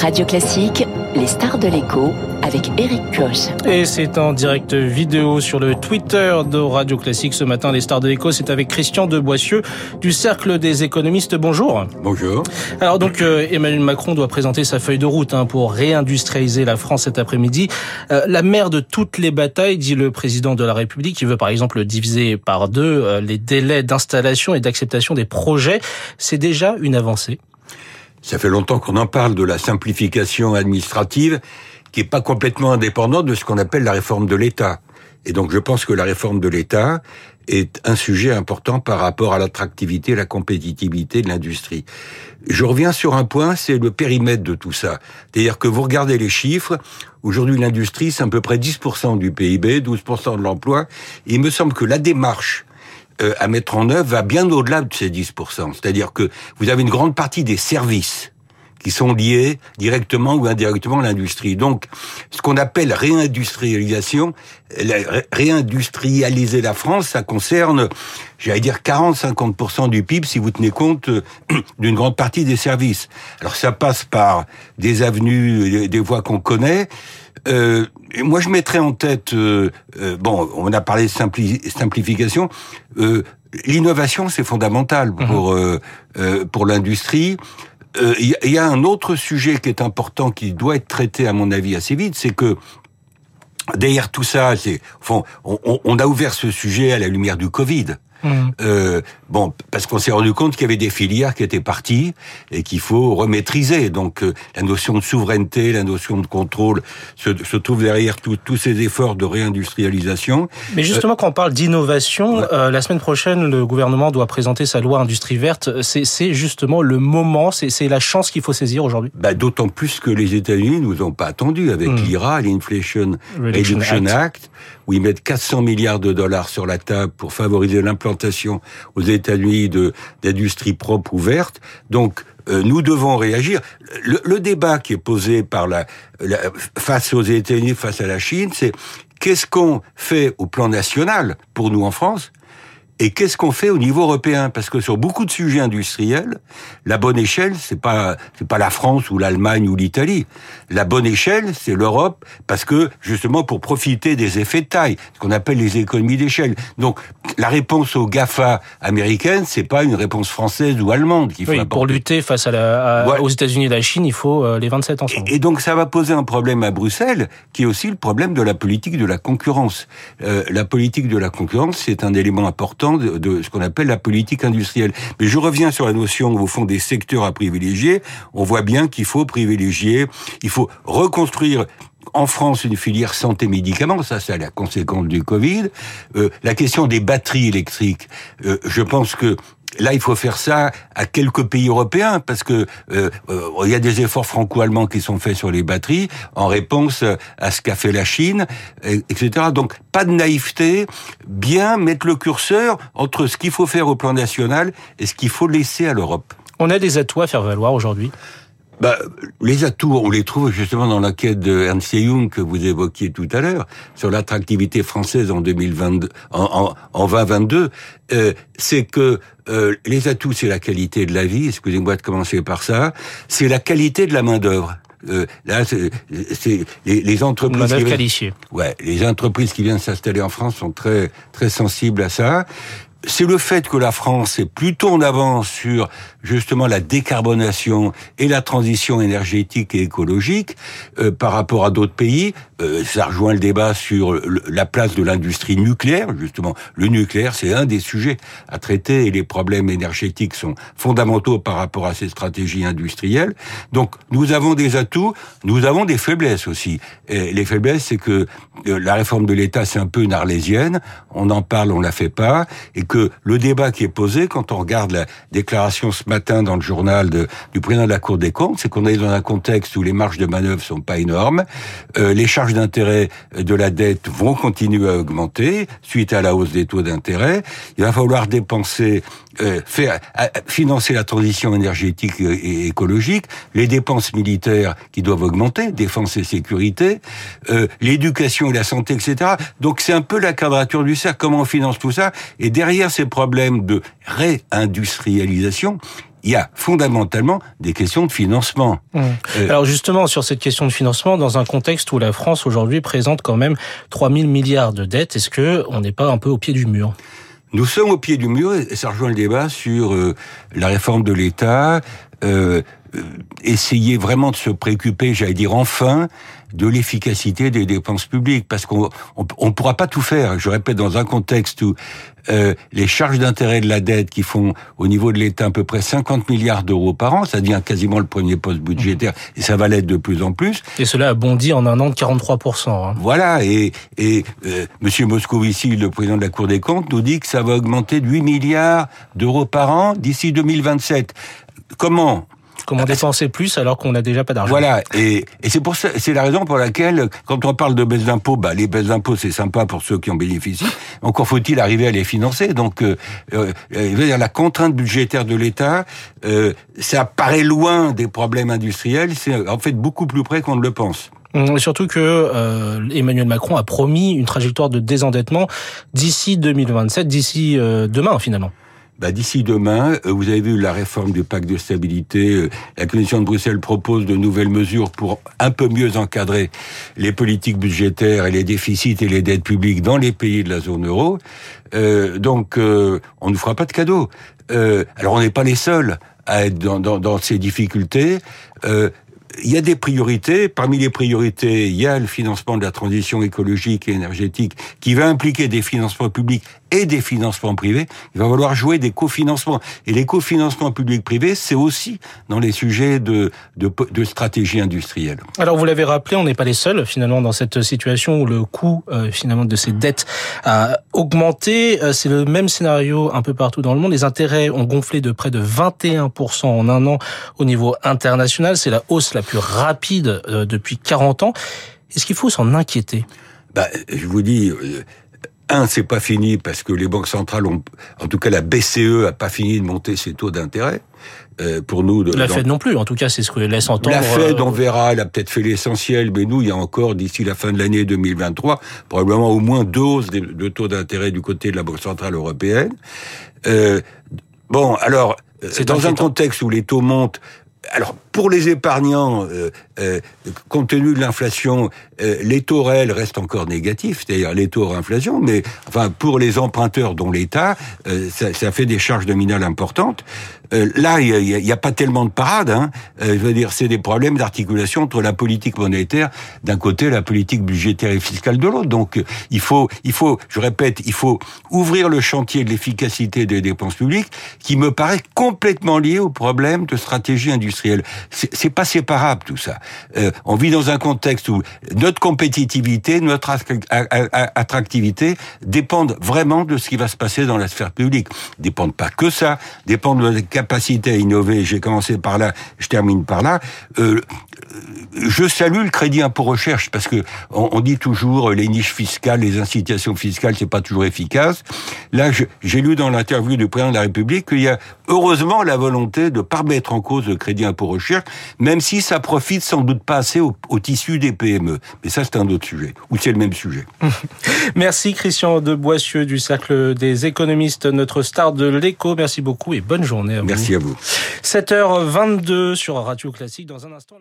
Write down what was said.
Radio Classique, les stars de l'écho avec Eric Koch. Et c'est en direct vidéo sur le Twitter de Radio Classique ce matin. Les stars de l'écho, c'est avec Christian de Boissieu du Cercle des économistes. Bonjour. Bonjour. Alors donc euh, Emmanuel Macron doit présenter sa feuille de route hein, pour réindustrialiser la France cet après-midi. Euh, la mère de toutes les batailles, dit le président de la République, qui veut par exemple diviser par deux euh, les délais d'installation et d'acceptation des projets. C'est déjà une avancée. Ça fait longtemps qu'on en parle de la simplification administrative qui est pas complètement indépendante de ce qu'on appelle la réforme de l'État. Et donc je pense que la réforme de l'État est un sujet important par rapport à l'attractivité et la compétitivité de l'industrie. Je reviens sur un point, c'est le périmètre de tout ça. C'est-à-dire que vous regardez les chiffres, aujourd'hui l'industrie c'est à peu près 10% du PIB, 12% de l'emploi, il me semble que la démarche à mettre en œuvre va bien au-delà de ces 10%. C'est-à-dire que vous avez une grande partie des services qui sont liés directement ou indirectement à l'industrie. Donc, ce qu'on appelle réindustrialisation, réindustrialiser la France, ça concerne, j'allais dire, 40-50% du PIB si vous tenez compte euh, d'une grande partie des services. Alors, ça passe par des avenues, des voies qu'on connaît, euh, moi, je mettrais en tête, euh, euh, bon, on a parlé de simplification. Euh, L'innovation, c'est fondamental mhm. pour pour l'industrie. Il y, a un autre sujet qui est important, qui doit être traité, à mon avis, assez vite, c'est que derrière tout ça, on, a ouvert ce sujet à la lumière du Covid. Mmh. Euh, bon, parce qu'on s'est rendu compte qu'il y avait des filières qui étaient parties et qu'il faut remaîtriser. Donc euh, la notion de souveraineté, la notion de contrôle se, se trouve derrière tous ces efforts de réindustrialisation. Mais justement, quand on parle d'innovation, euh, la semaine prochaine, le gouvernement doit présenter sa loi industrie verte. C'est justement le moment, c'est la chance qu'il faut saisir aujourd'hui. Bah, D'autant plus que les États-Unis nous ont pas attendu avec mmh. l'IRA, l'Inflation Reduction, Act, où ils mettent 400 milliards de dollars sur la table pour favoriser l'implantation aux États-Unis d'industries propres ouvertes. Donc euh, nous devons réagir. Le, débat qui est posé par la, face aux États-Unis, face à la Chine, c'est qu'est-ce qu'on fait au plan national pour nous en France et qu'est-ce qu'on fait au niveau européen? Parce que sur beaucoup de sujets industriels, la bonne échelle, c'est pas c'est pas la France ou l'Allemagne ou l'Italie. La bonne échelle, c'est l'Europe, parce que justement pour profiter des effets de taille, ce qu'on appelle les économies d'échelle. Donc la réponse aux Gafa américaines, c'est pas une réponse française ou allemande qu'il faut. Oui, pour lutter face à, la, aux États-Unis et la Chine, il faut euh, les 27 ensemble. Et, donc ça va poser un problème à Bruxelles, qui est aussi le problème de la politique de la concurrence. Euh, la politique de la concurrence, c'est un élément important de, ce qu'on appelle la politique industrielle. Mais je reviens sur la notion, au fond, des secteurs à privilégier. On voit bien qu'il faut privilégier, il faut reconstruire en France une filière santé médicaments, ça c'est la conséquence du Covid. Euh, la question des batteries électriques, euh, je pense que Là, il faut faire ça à quelques pays européens parce que euh, euh, il y a des efforts franco-allemands qui sont faits sur les batteries en réponse à ce qu'a fait la Chine, etc. Donc, pas de naïveté, bien mettre le curseur entre ce qu'il faut faire au plan national et ce qu'il faut laisser à l'Europe. On a des atouts à faire valoir aujourd'hui? Bah, les atouts, on les trouve justement dans l'enquête de Ernst Young que vous évoquiez tout à l'heure sur l'attractivité française en 2022, en, en, 2022. Euh, c'est que euh, les atouts, c'est la qualité de la vie. Excusez-moi de commencer par ça. C'est la qualité de la main d'œuvre. Euh, là, c'est les, les, entreprises qui viennent, ouais, les entreprises qui viennent s'installer en France sont très très sensibles à ça c'est le fait que la France est plutôt en avance sur justement la décarbonation et la transition énergétique et écologique euh, par rapport à d'autres pays. Euh, ça rejoint le débat sur la place de l'industrie nucléaire. Justement, le nucléaire, c'est un des sujets à traiter et les problèmes énergétiques sont fondamentaux par rapport à ces stratégies industrielles. Donc, nous avons des atouts, nous avons des faiblesses aussi. Les faiblesses, c'est que euh, la réforme de l'État, c'est un peu une arlésienne. On en parle, on la fait pas. Et que le débat qui est posé, quand on regarde la déclaration ce matin dans le journal du président de la Cour des comptes, c'est qu'on est dans un contexte où les marges de manœuvre sont pas énormes, euh, les charges d'intérêt de la dette vont continuer à augmenter suite à la hausse des taux d'intérêt. Il va falloir dépenser, euh, faire financer la transition énergétique et écologique, les dépenses militaires qui doivent augmenter, défense et sécurité, euh, l'éducation et la santé, etc. Donc c'est un peu la quadrature du cercle. Comment on finance tout ça Et derrière ces problèmes de réindustrialisation, il y a fondamentalement des questions de financement. Mmh. Euh, Alors justement, sur cette question de financement, dans un contexte où la France aujourd'hui présente quand même 3 000 milliards de dettes, est-ce que on n'est pas un peu au pied du mur? Nous sommes au pied du mur et ça rejoint le débat sur euh, la réforme de l'État, euh, euh, essayer vraiment de se préoccuper, j'allais dire enfin, de l'efficacité des dépenses publiques, parce qu'on on, pourra pas tout faire. Je répète, dans un contexte où euh, les charges d'intérêt de la dette qui font au niveau de l'État à peu près 50 milliards d'euros par an, ça devient quasiment le premier poste budgétaire et ça va l'être de plus en plus. Et cela a bondi en un an de 43%. Hein. Voilà, et, et euh, Monsieur Moscovici, le président de la Cour des comptes, nous dit que ça va augmenter de 8 milliards d'euros par an d'ici 2027. Comment? Comment dépenser plus alors qu'on n'a déjà pas d'argent Voilà, et, et c'est pour ça, c'est la raison pour laquelle, quand on parle de baisse d'impôts, bah, les baisses d'impôts c'est sympa pour ceux qui en bénéficient. Encore faut-il arriver à les financer. Donc, euh, euh, dire, la contrainte budgétaire de l'État, euh, ça paraît loin des problèmes industriels. C'est en fait beaucoup plus près qu'on ne le pense. Hum, surtout que euh, Emmanuel Macron a promis une trajectoire de désendettement d'ici 2027, d'ici euh, demain finalement bah, d'ici demain, euh, vous avez vu la réforme du pacte de stabilité. Euh, la Commission de Bruxelles propose de nouvelles mesures pour un peu mieux encadrer les politiques budgétaires et les déficits et les dettes publiques dans les pays de la zone euro. Euh, donc, euh, on ne fera pas de cadeaux. Euh, alors, on n'est pas les seuls à être dans, dans, dans ces difficultés. il y a des priorités. Parmi les priorités, il y a le financement de la transition écologique et énergétique qui va impliquer des financements publics et des financements privés, il va falloir jouer des cofinancements. Et les cofinancements publics-privés, c'est aussi dans les sujets de, de, de, stratégie industrielle. Alors vous l'avez rappelé, on n'est pas les seuls finalement dans cette situation où le coût euh, finalement de ces dettes a augmenté. Euh, c'est le même scénario un peu partout dans le monde. Les intérêts ont gonflé de près de 21% en un an au niveau international. C'est la hausse la plus rapide euh, depuis 40 ans. Est-ce qu'il faut s'en inquiéter? Bah, je vous dis, un, c'est pas fini parce que les banques centrales ont, en tout cas la BCE a pas fini de monter ses taux d'intérêt. Euh, pour nous, de, la Fed non plus. En tout cas, c'est ce que laisse entendre. La Fed, euh, on verra, elle a peut-être fait l'essentiel, mais nous, il y a encore d'ici la fin de l'année 2023 probablement au moins deux hausses de, taux d'intérêt du côté de la Banque centrale européenne. Euh, bon, alors. C'est dans un contexte où les taux montent, alors pour les épargnants, euh, euh, compte tenu de l'inflation, euh, les taux réels restent encore négatifs, c'est-à-dire les taux inflation, mais enfin pour les emprunteurs dont l'État, ça, ça, fait des charges nominales importantes. là, il n'y a, a, pas tellement de parade. Hein. je veux dire, c'est des problèmes d'articulation entre la politique monétaire d'un côté et la politique budgétaire et fiscale de l'autre. Donc il faut, il faut, je répète, il faut ouvrir le chantier de l'efficacité des dépenses publiques, qui me paraît complètement lié au problème de stratégie industrielle c'est pas séparable tout ça. Euh, on vit dans un contexte où notre compétitivité, notre attractivité dépendent vraiment de ce qui va se passer dans la sphère publique. Dépendent pas que ça, dépendent de notre capacité à innover. J'ai commencé par là, je termine par là. Euh, je salue le crédit impôt recherche parce que on, dit toujours les niches fiscales, les incitations fiscales, c'est pas toujours efficace. Là, j'ai lu dans l'interview du président de la République qu'il y a heureusement la volonté de pas mettre en cause le crédit impôt recherche, même si ça profite sans doute pas assez au, tissu des PME. Mais ça, c'est un autre sujet. Ou c'est le même sujet. Merci Christian de Boissieu du Cercle des économistes, notre star de l'écho. Merci beaucoup et bonne journée à vous. Merci à vous. 7h22 sur Radio Classique. Dans un instant,